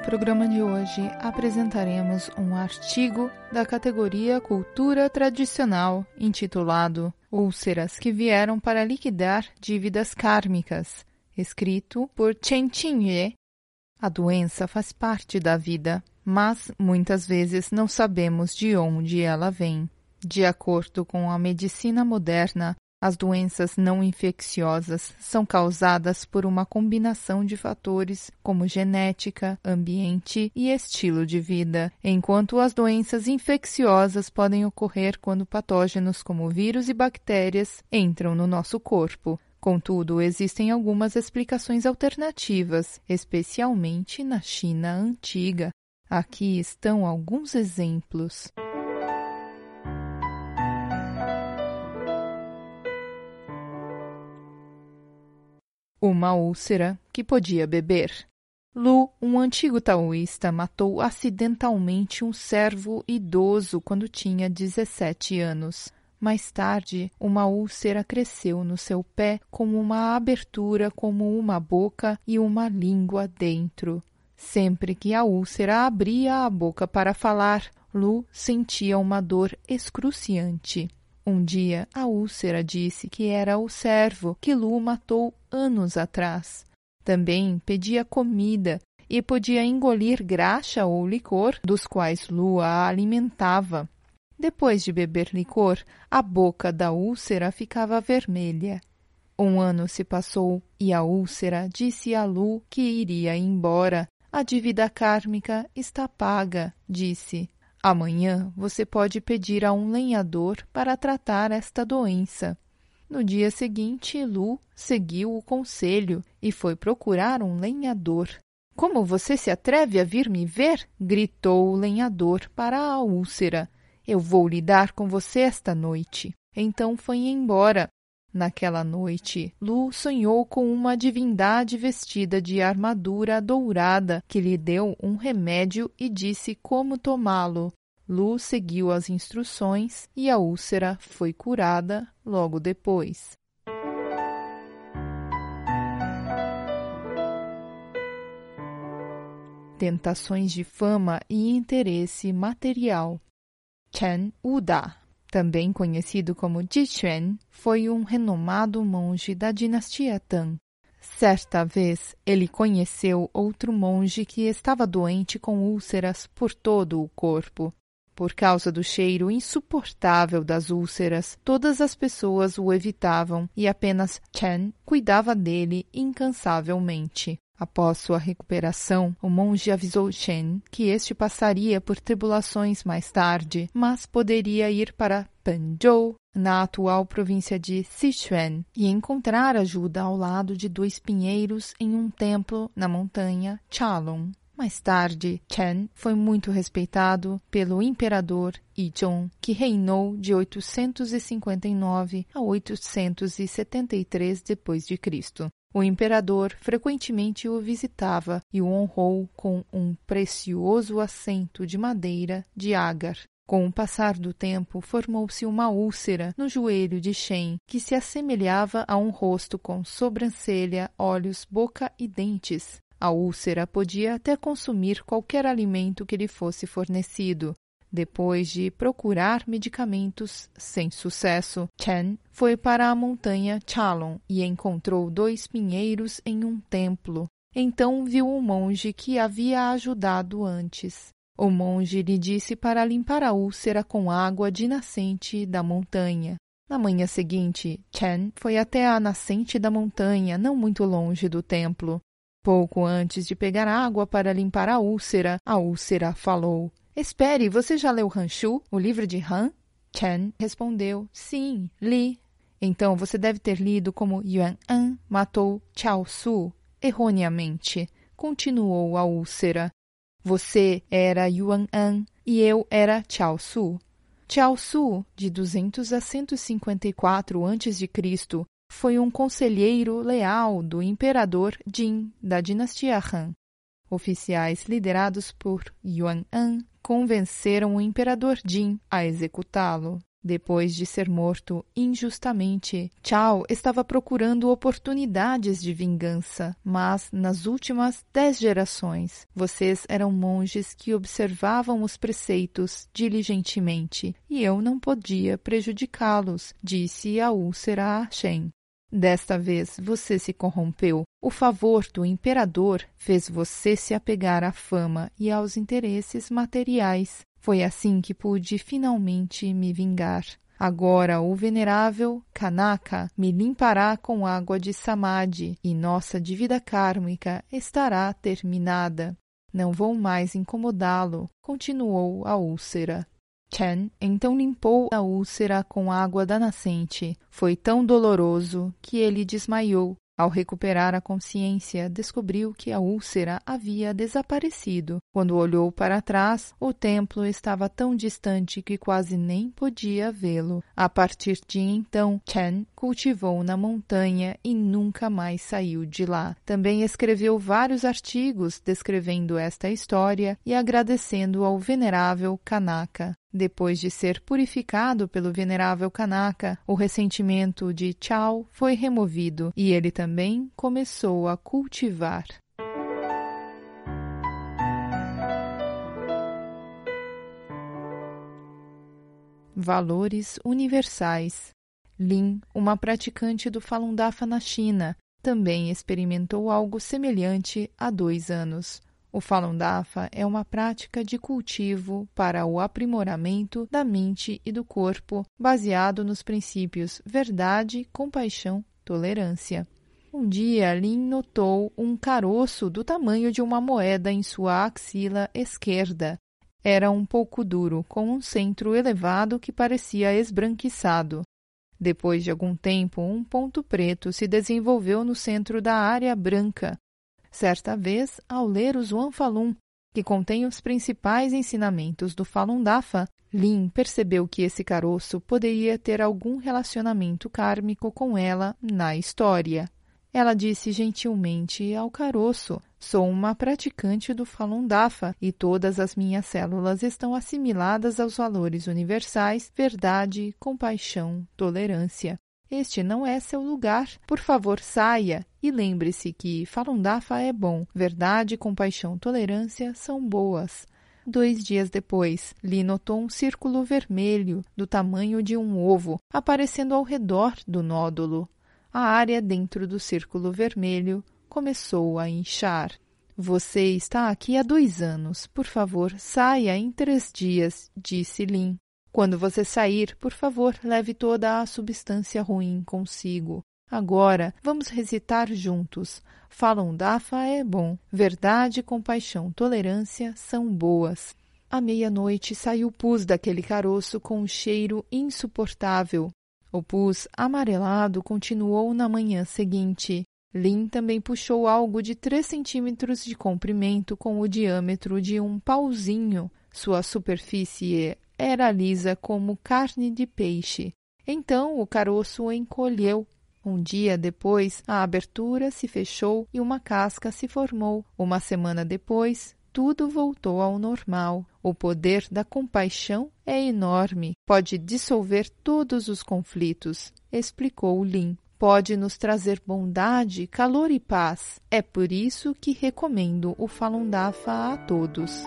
programa de hoje apresentaremos um artigo da categoria Cultura Tradicional intitulado Úlceras que vieram para liquidar dívidas kármicas, escrito por Chen Qingyue. A doença faz parte da vida, mas muitas vezes não sabemos de onde ela vem. De acordo com a medicina moderna, as doenças não infecciosas são causadas por uma combinação de fatores como genética, ambiente e estilo de vida, enquanto as doenças infecciosas podem ocorrer quando patógenos como vírus e bactérias entram no nosso corpo. Contudo, existem algumas explicações alternativas, especialmente na China antiga. Aqui estão alguns exemplos. Uma úlcera que podia beber. Lu, um antigo taoísta, matou acidentalmente um servo idoso quando tinha 17 anos. Mais tarde, uma úlcera cresceu no seu pé como uma abertura, como uma boca e uma língua dentro. Sempre que a úlcera abria a boca para falar, Lu sentia uma dor excruciante. Um dia, a úlcera disse que era o servo que Lu matou anos atrás. Também pedia comida e podia engolir graxa ou licor, dos quais Lu a alimentava. Depois de beber licor, a boca da úlcera ficava vermelha. Um ano se passou e a úlcera disse a Lu que iria embora. A dívida kármica está paga, disse. Amanhã você pode pedir a um lenhador para tratar esta doença. No dia seguinte, Lu seguiu o conselho e foi procurar um lenhador. Como você se atreve a vir me ver? gritou o lenhador para a úlcera. Eu vou lidar com você esta noite. Então foi embora. Naquela noite, Lu sonhou com uma divindade vestida de armadura dourada que lhe deu um remédio e disse como tomá-lo. Lu seguiu as instruções e a úlcera foi curada logo depois. Tentações de fama e interesse material. Chen Wuda também conhecido como Jiquan, foi um renomado monge da dinastia Tang. Certa vez, ele conheceu outro monge que estava doente com úlceras por todo o corpo. Por causa do cheiro insuportável das úlceras, todas as pessoas o evitavam e apenas Chen cuidava dele incansavelmente. Após sua recuperação, o monge avisou Shen que este passaria por tribulações mais tarde, mas poderia ir para Penzhou, na atual província de Sichuan, e encontrar ajuda ao lado de dois pinheiros em um templo na montanha Chalong. Mais tarde, Chen foi muito respeitado pelo imperador Yizhong, que reinou de 859 a 873 d.C. O imperador frequentemente o visitava e o honrou com um precioso assento de madeira de ágar. Com o passar do tempo, formou-se uma úlcera no joelho de Shen, que se assemelhava a um rosto com sobrancelha, olhos, boca e dentes. A úlcera podia até consumir qualquer alimento que lhe fosse fornecido, depois de procurar medicamentos sem sucesso, Chen foi para a montanha Chalon e encontrou dois pinheiros em um templo. Então viu um monge que havia ajudado antes. O monge lhe disse para limpar a úlcera com água de nascente da montanha. Na manhã seguinte, Chen foi até a nascente da montanha, não muito longe do templo. Pouco antes de pegar água para limpar a úlcera, a úlcera falou: Espere, você já leu Hanshu, o livro de Han? Chen respondeu: Sim, li. Então você deve ter lido como Yuan An matou Chao Su erroneamente. Continuou a úlcera. Você era Yuan An e eu era Chao Su. Chao Su, de 200 a 154 a.C., foi um conselheiro leal do imperador Jin da dinastia Han. Oficiais liderados por Yuan An convenceram o imperador Jin a executá-lo. Depois de ser morto injustamente, Chao estava procurando oportunidades de vingança, mas nas últimas dez gerações, vocês eram monges que observavam os preceitos diligentemente, e eu não podia prejudicá-los, disse a úlcera a Shen. Desta vez você se corrompeu. O favor do imperador fez você se apegar à fama e aos interesses materiais. Foi assim que pude finalmente me vingar. Agora o venerável Kanaka me limpará com água de samadhi e nossa dívida kármica estará terminada. Não vou mais incomodá-lo, continuou a úlcera. Chen então limpou a úlcera com água da nascente. Foi tão doloroso que ele desmaiou ao recuperar a consciência, descobriu que a úlcera havia desaparecido. Quando olhou para trás, o templo estava tão distante que quase nem podia vê-lo. A partir de então, Chen cultivou na montanha e nunca mais saiu de lá. Também escreveu vários artigos descrevendo esta história e agradecendo ao venerável Kanaka. Depois de ser purificado pelo venerável Kanaka, o ressentimento de Chao foi removido e ele também começou a cultivar. Valores universais. Lin, uma praticante do Falun Dafa na China, também experimentou algo semelhante há dois anos. O Falun Dafa é uma prática de cultivo para o aprimoramento da mente e do corpo, baseado nos princípios verdade, compaixão, tolerância. Um dia, Lin notou um caroço do tamanho de uma moeda em sua axila esquerda. Era um pouco duro, com um centro elevado que parecia esbranquiçado. Depois de algum tempo, um ponto preto se desenvolveu no centro da área branca, Certa vez, ao ler o Zhuang Falun, que contém os principais ensinamentos do Falun Dafa, Lin percebeu que esse caroço poderia ter algum relacionamento kármico com ela na história. Ela disse gentilmente ao caroço: Sou uma praticante do Falun Dafa e todas as minhas células estão assimiladas aos valores universais, verdade, compaixão, tolerância. Este não é seu lugar. Por favor, saia. E lembre-se que Falun Dafa é bom. Verdade, compaixão, tolerância são boas. Dois dias depois, Li notou um círculo vermelho do tamanho de um ovo aparecendo ao redor do nódulo. A área dentro do círculo vermelho começou a inchar. Você está aqui há dois anos. Por favor, saia em três dias, disse Lin. Quando você sair, por favor, leve toda a substância ruim consigo. Agora, vamos recitar juntos. Falam Dafa é bom. Verdade, compaixão, tolerância são boas. À meia-noite saiu pus daquele caroço com um cheiro insuportável. O pus amarelado continuou na manhã seguinte. Lin também puxou algo de três centímetros de comprimento com o diâmetro de um pauzinho. Sua superfície era lisa como carne de peixe. Então o caroço encolheu. Um dia depois, a abertura se fechou e uma casca se formou. Uma semana depois, tudo voltou ao normal. O poder da compaixão é enorme, pode dissolver todos os conflitos, explicou Lin. Pode nos trazer bondade, calor e paz. É por isso que recomendo o Falun Dafa a todos.